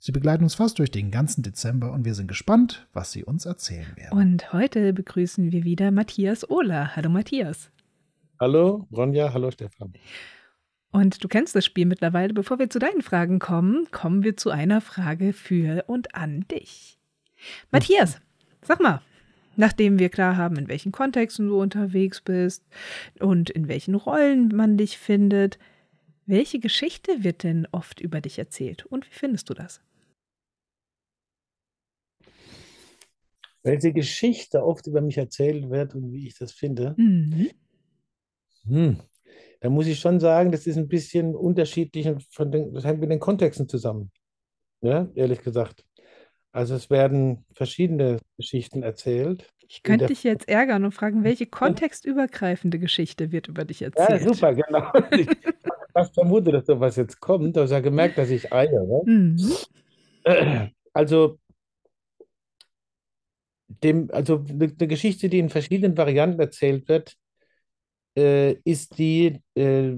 Sie begleiten uns fast durch den ganzen Dezember und wir sind gespannt, was sie uns erzählen werden. Und heute begrüßen wir wieder Matthias Ohler. Hallo Matthias. Hallo Ronja, hallo Stefan. Und du kennst das Spiel mittlerweile. Bevor wir zu deinen Fragen kommen, kommen wir zu einer Frage für und an dich. Matthias, sag mal, nachdem wir klar haben, in welchen Kontexten du unterwegs bist und in welchen Rollen man dich findet, welche Geschichte wird denn oft über dich erzählt und wie findest du das? Welche Geschichte oft über mich erzählt wird und wie ich das finde. Mhm. Hm. Da muss ich schon sagen, das ist ein bisschen unterschiedlich und von den, das hängt mit den Kontexten zusammen. Ja, ehrlich gesagt. Also es werden verschiedene Geschichten erzählt. Ich könnte dich jetzt ärgern und fragen, welche kontextübergreifende Geschichte wird über dich erzählt? Ja, super, genau. Ich habe vermutet, dass sowas jetzt kommt. Du hast ja gemerkt, dass ich eiere. Mhm. Also dem, also eine Geschichte, die in verschiedenen Varianten erzählt wird, äh, ist die, äh,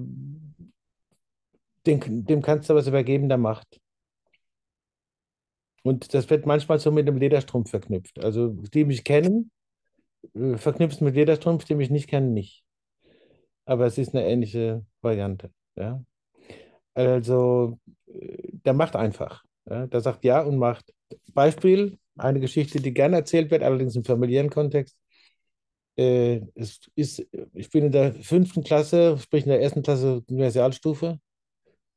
dem, dem kannst du was übergeben, der Macht. Und das wird manchmal so mit dem Lederstrumpf verknüpft. Also die mich kennen, äh, verknüpft mit Lederstrumpf, die mich nicht kennen, nicht. Aber es ist eine ähnliche Variante. Ja? Also äh, der macht einfach. Ja? Der sagt ja und macht. Beispiel, eine Geschichte, die gerne erzählt wird, allerdings im familiären Kontext. Äh, es ist, ich bin in der fünften Klasse, sprich in der ersten Klasse Universalstufe.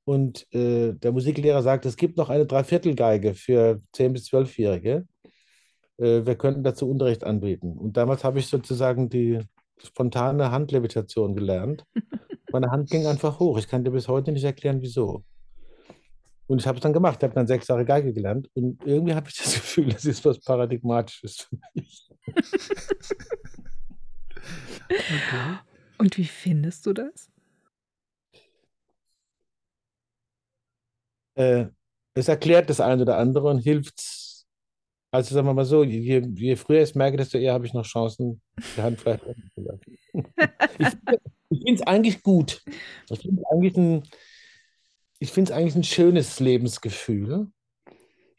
Und äh, der Musiklehrer sagt, es gibt noch eine Dreiviertelgeige für 10- bis 12-Jährige. Äh, wir könnten dazu Unterricht anbieten. Und damals habe ich sozusagen die spontane Handlevitation gelernt. Meine Hand ging einfach hoch. Ich kann dir bis heute nicht erklären, wieso. Und ich habe es dann gemacht. Ich habe dann sechs Jahre Geige gelernt. Und irgendwie habe ich das Gefühl, das ist was Paradigmatisches für mich. okay. Und wie findest du das? Äh, es erklärt das eine oder andere und hilft. Also sagen wir mal so, je, je früher ich es merke, desto eher habe ich noch Chancen, die Hand vielleicht Ich, ich finde es eigentlich gut. Ich finde es eigentlich ein ich finde es eigentlich ein schönes Lebensgefühl.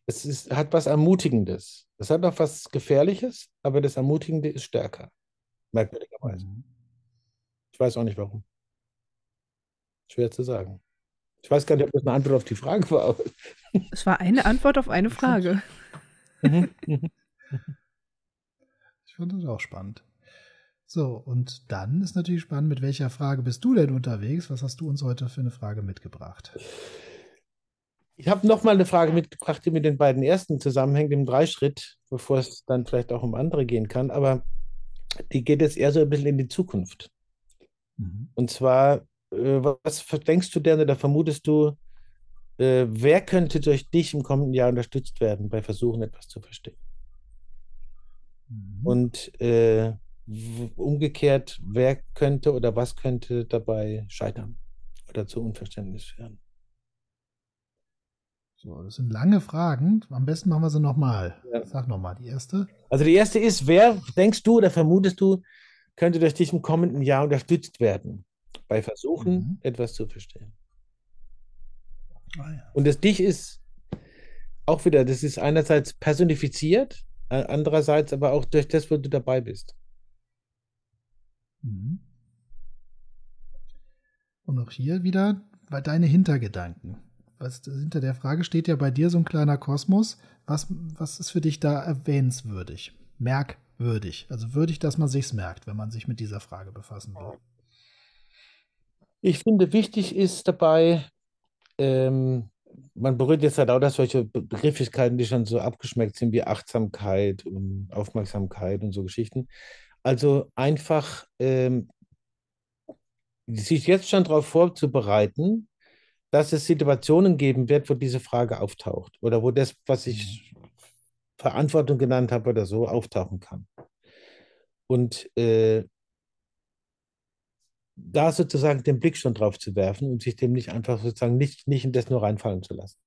Es ist, hat was Ermutigendes. Es hat auch was Gefährliches, aber das Ermutigende ist stärker. Merkwürdigerweise. Mhm. Ich weiß auch nicht warum. Schwer zu sagen. Ich weiß gar nicht, ob das eine Antwort auf die Frage war. Es war eine Antwort auf eine Frage. Mhm. ich fand das auch spannend. So, und dann ist natürlich spannend, mit welcher Frage bist du denn unterwegs? Was hast du uns heute für eine Frage mitgebracht? Ich habe nochmal eine Frage mitgebracht, die mit den beiden ersten zusammenhängt, im Dreischritt, bevor es dann vielleicht auch um andere gehen kann. Aber die geht jetzt eher so ein bisschen in die Zukunft. Mhm. Und zwar, äh, was denkst du denn oder vermutest du, äh, wer könnte durch dich im kommenden Jahr unterstützt werden bei Versuchen, etwas zu verstehen? Mhm. Und äh, umgekehrt, wer könnte oder was könnte dabei scheitern oder zu Unverständnis führen? So, das sind lange Fragen. Am besten machen wir sie nochmal. Ja. Sag nochmal, die erste. Also die erste ist, wer denkst du oder vermutest du, könnte durch dich im kommenden Jahr unterstützt werden bei Versuchen, mhm. etwas zu verstehen? Ah, ja. Und das Dich ist auch wieder, das ist einerseits personifiziert, andererseits aber auch durch das, wo du dabei bist. Mhm. Und auch hier wieder bei deine Hintergedanken. Was, hinter der Frage steht ja bei dir so ein kleiner Kosmos. Was, was ist für dich da erwähnenswürdig? Merkwürdig. Also würdig, dass man sich's merkt, wenn man sich mit dieser Frage befassen will. Ich finde, wichtig ist dabei, ähm, man berührt jetzt halt auch dass solche Begrifflichkeiten, die schon so abgeschmeckt sind, wie Achtsamkeit und Aufmerksamkeit und so Geschichten. Also einfach ähm, sich jetzt schon darauf vorzubereiten, dass es Situationen geben wird, wo diese Frage auftaucht oder wo das, was ich mhm. Verantwortung genannt habe oder so, auftauchen kann. Und äh, da sozusagen den Blick schon drauf zu werfen und sich dem nicht einfach sozusagen nicht, nicht in das nur reinfallen zu lassen,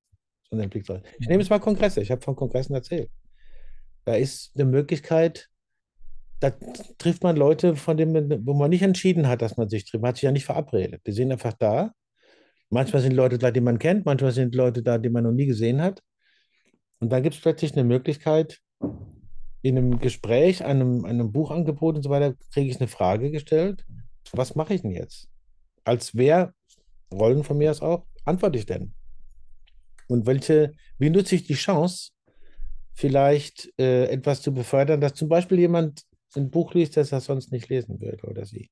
sondern den Blick drauf. Ich nehme jetzt mal Kongresse. Ich habe von Kongressen erzählt. Da ist eine Möglichkeit, da trifft man Leute, von denen, wo man nicht entschieden hat, dass man sich trifft. Man hat sich ja nicht verabredet. Die sind einfach da. Manchmal sind Leute da, die man kennt, manchmal sind Leute da, die man noch nie gesehen hat. Und dann gibt es plötzlich eine Möglichkeit, in einem Gespräch, einem, einem Buchangebot und so weiter, kriege ich eine Frage gestellt. Was mache ich denn jetzt? Als wer, Rollen von mir aus auch, antworte ich denn? Und welche, wie nutze ich die Chance, vielleicht äh, etwas zu befördern, dass zum Beispiel jemand ein Buch liest, das er sonst nicht lesen würde oder sie.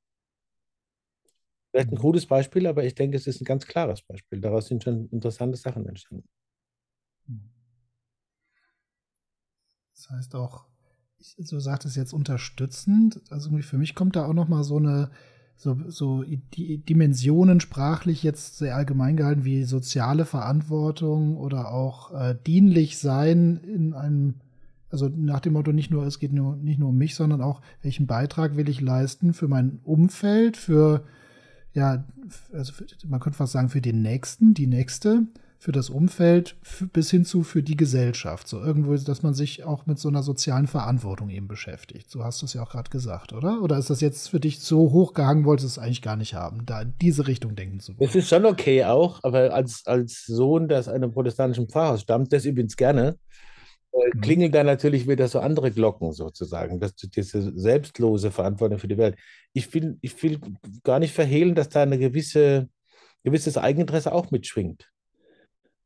Vielleicht ein krudes Beispiel, aber ich denke, es ist ein ganz klares Beispiel. Daraus sind schon interessante Sachen entstanden. Das heißt auch, ich, so sagt es jetzt unterstützend. Also für mich kommt da auch noch mal so eine so, so die Dimensionen sprachlich jetzt sehr allgemein gehalten wie soziale Verantwortung oder auch äh, dienlich sein in einem also nach dem Motto nicht nur, es geht nur, nicht nur um mich, sondern auch, welchen Beitrag will ich leisten für mein Umfeld, für, ja, also für, man könnte fast sagen, für den Nächsten, die Nächste, für das Umfeld, für, bis hin zu für die Gesellschaft. So irgendwo, dass man sich auch mit so einer sozialen Verantwortung eben beschäftigt. So hast du es ja auch gerade gesagt, oder? Oder ist das jetzt für dich so hochgehangen, wolltest du es eigentlich gar nicht haben, da in diese Richtung denken zu wollen? Es ist schon okay auch, aber als, als Sohn, der aus einem protestantischen Pfarrhaus stammt, das übrigens gerne, äh, klingeln da natürlich wieder so andere Glocken sozusagen, dass diese selbstlose Verantwortung für die Welt. Ich will, ich will gar nicht verhehlen, dass da eine gewisse, gewisses Eigeninteresse auch mitschwingt.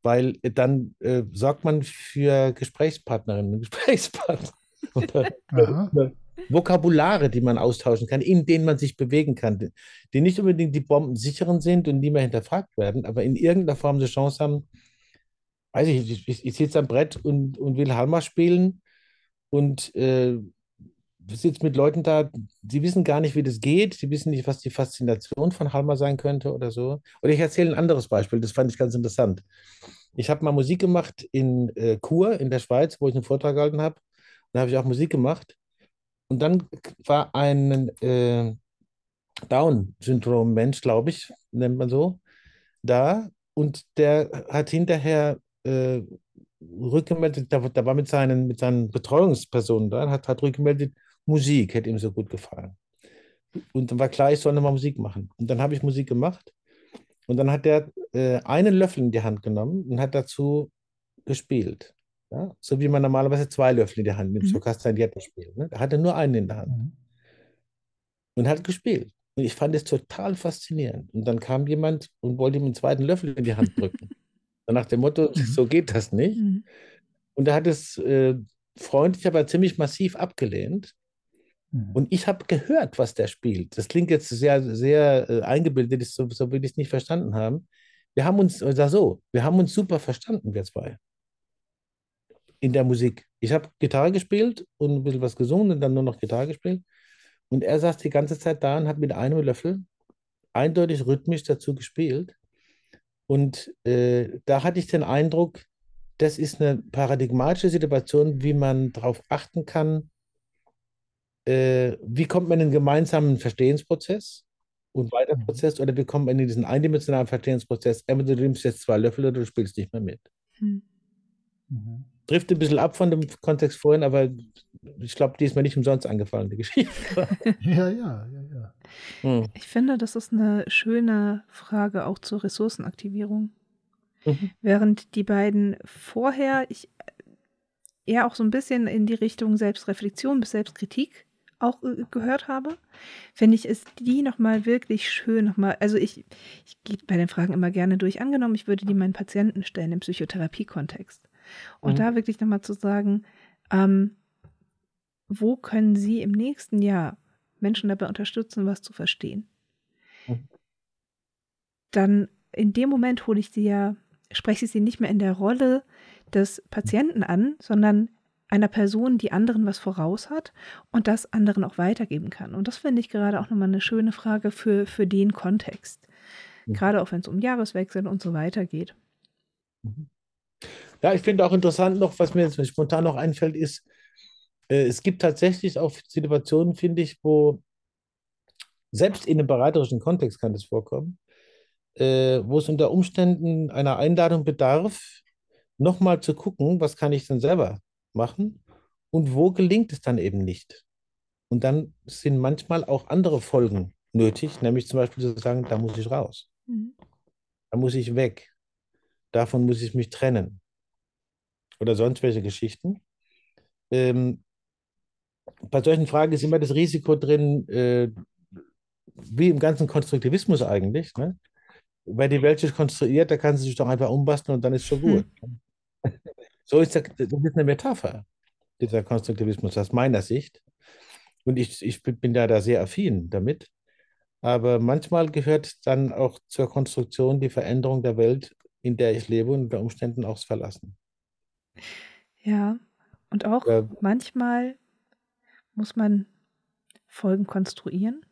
Weil dann äh, sorgt man für Gesprächspartnerinnen und Gesprächspartner. oder, Vokabulare, die man austauschen kann, in denen man sich bewegen kann, die nicht unbedingt die bombensicheren sind und nie mehr hinterfragt werden, aber in irgendeiner Form eine Chance haben, weiß ich, ich, ich, ich sitze am Brett und, und will Halma spielen und äh, sitze mit Leuten da, die wissen gar nicht, wie das geht, die wissen nicht, was die Faszination von Halma sein könnte oder so. Oder ich erzähle ein anderes Beispiel, das fand ich ganz interessant. Ich habe mal Musik gemacht in äh, Chur in der Schweiz, wo ich einen Vortrag gehalten habe. Da habe ich auch Musik gemacht. Und dann war ein äh, Down-Syndrom-Mensch, glaube ich, nennt man so, da. Und der hat hinterher äh, rückgemeldet, da, da war mit seinen, mit seinen Betreuungspersonen da, hat, hat rückgemeldet, Musik hätte ihm so gut gefallen. Und dann war klar, ich soll nochmal Musik machen. Und dann habe ich Musik gemacht. Und dann hat er äh, einen Löffel in die Hand genommen und hat dazu gespielt. Ja? So wie man normalerweise zwei Löffel in die Hand nimmt, mhm. so Castagnetti spielt. Ne? Da hatte nur einen in der Hand. Mhm. Und hat gespielt. Und ich fand es total faszinierend. Und dann kam jemand und wollte ihm einen zweiten Löffel in die Hand drücken. Nach dem Motto, mhm. so geht das nicht. Mhm. Und er hat es äh, freundlich, aber ziemlich massiv abgelehnt. Mhm. Und ich habe gehört, was der spielt. Das klingt jetzt sehr, sehr äh, eingebildet, so, so will ich es nicht verstanden haben. Wir haben uns, oder so, wir haben uns super verstanden, wir zwei. In der Musik. Ich habe Gitarre gespielt und ein bisschen was gesungen und dann nur noch Gitarre gespielt. Und er saß die ganze Zeit da und hat mit einem Löffel eindeutig rhythmisch dazu gespielt. Und äh, da hatte ich den Eindruck, das ist eine paradigmatische Situation, wie man darauf achten kann, äh, wie kommt man in einen gemeinsamen Verstehensprozess und Weiterprozess mhm. oder wie kommt man in diesen eindimensionalen Verstehensprozess, entweder du nimmst jetzt zwei Löffel oder du spielst nicht mehr mit. Mhm. Mhm. Trifft ein bisschen ab von dem Kontext vorhin, aber ich glaube, die ist mir nicht umsonst angefallen, die Geschichte. ja, ja, ja, ja. Hm. Ich finde, das ist eine schöne Frage auch zur Ressourcenaktivierung. Mhm. Während die beiden vorher ich eher auch so ein bisschen in die Richtung Selbstreflexion bis Selbstkritik auch äh, gehört habe, finde ich, ist die nochmal wirklich schön nochmal. Also ich, ich gehe bei den Fragen immer gerne durch. Angenommen, ich würde die meinen Patienten stellen im Psychotherapie-Kontext. Und mhm. da wirklich nochmal zu sagen, ähm, wo können Sie im nächsten Jahr Menschen dabei unterstützen, was zu verstehen? Mhm. Dann in dem Moment hole ich sie ja, spreche ich sie nicht mehr in der Rolle des Patienten an, sondern einer Person, die anderen was voraus hat und das anderen auch weitergeben kann. Und das finde ich gerade auch nochmal eine schöne Frage für, für den Kontext. Mhm. Gerade auch wenn es um Jahreswechsel und so weiter geht. Mhm. Ja, ich finde auch interessant noch, was mir jetzt spontan noch einfällt, ist, äh, es gibt tatsächlich auch Situationen, finde ich, wo selbst in einem beraterischen Kontext kann das vorkommen, äh, wo es unter Umständen einer Einladung bedarf, nochmal zu gucken, was kann ich denn selber machen und wo gelingt es dann eben nicht. Und dann sind manchmal auch andere Folgen nötig, nämlich zum Beispiel zu sagen, da muss ich raus, Mhm. da muss ich weg, davon muss ich mich trennen oder sonst welche Geschichten. Ähm, bei solchen Fragen ist immer das Risiko drin, äh, wie im ganzen Konstruktivismus eigentlich. Ne? Weil die Welt ist konstruiert, da kann sie sich doch einfach umbasteln und dann ist schon gut. So ist der, das ist eine Metapher, dieser Konstruktivismus aus meiner Sicht. Und ich, ich bin ja da sehr affin damit. Aber manchmal gehört dann auch zur Konstruktion die Veränderung der Welt, in der ich lebe und unter Umständen auch Verlassen. Ja, und auch Ja. manchmal muss man Folgen konstruieren,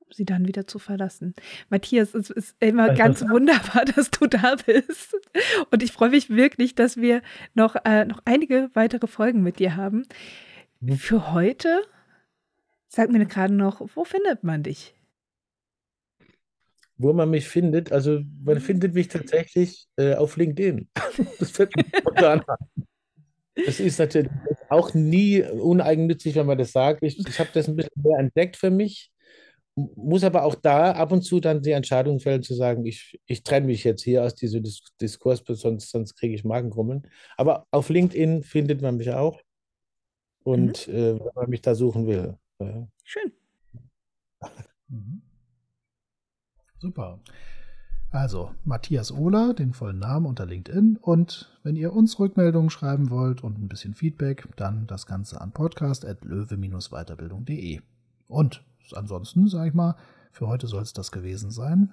um sie dann wieder zu verlassen. Matthias, es ist immer ganz wunderbar, dass du da bist. Und ich freue mich wirklich, dass wir noch, äh, noch einige weitere Folgen mit dir haben. Mhm. Für heute, sag mir gerade noch, wo findet man dich? Wo man mich findet, also man findet mich tatsächlich äh, auf LinkedIn. Das fällt mir spontan ein. Das ist natürlich auch nie uneigennützig, wenn man das sagt. Ich, ich habe das ein bisschen mehr entdeckt für mich, muss aber auch da ab und zu dann die Entscheidung fällen, zu sagen, ich, ich trenne mich jetzt hier aus diesem Dis Diskurs, sonst, sonst kriege ich Magengrummeln. Aber auf LinkedIn findet man mich auch. Und äh, wenn man mich da suchen will. Ja. Schön. Mhm. Super. Also, Matthias Ohler, den vollen Namen unter LinkedIn. Und wenn ihr uns Rückmeldungen schreiben wollt und ein bisschen Feedback, dann das Ganze an podcast.löwe-weiterbildung.de. Und ansonsten, sage ich mal, für heute soll es das gewesen sein.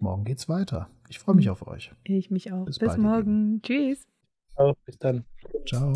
Morgen geht's weiter. Ich freue mich auf euch. Ich mich auch. Bis Bis morgen. Tschüss. Auch bis dann. Ciao.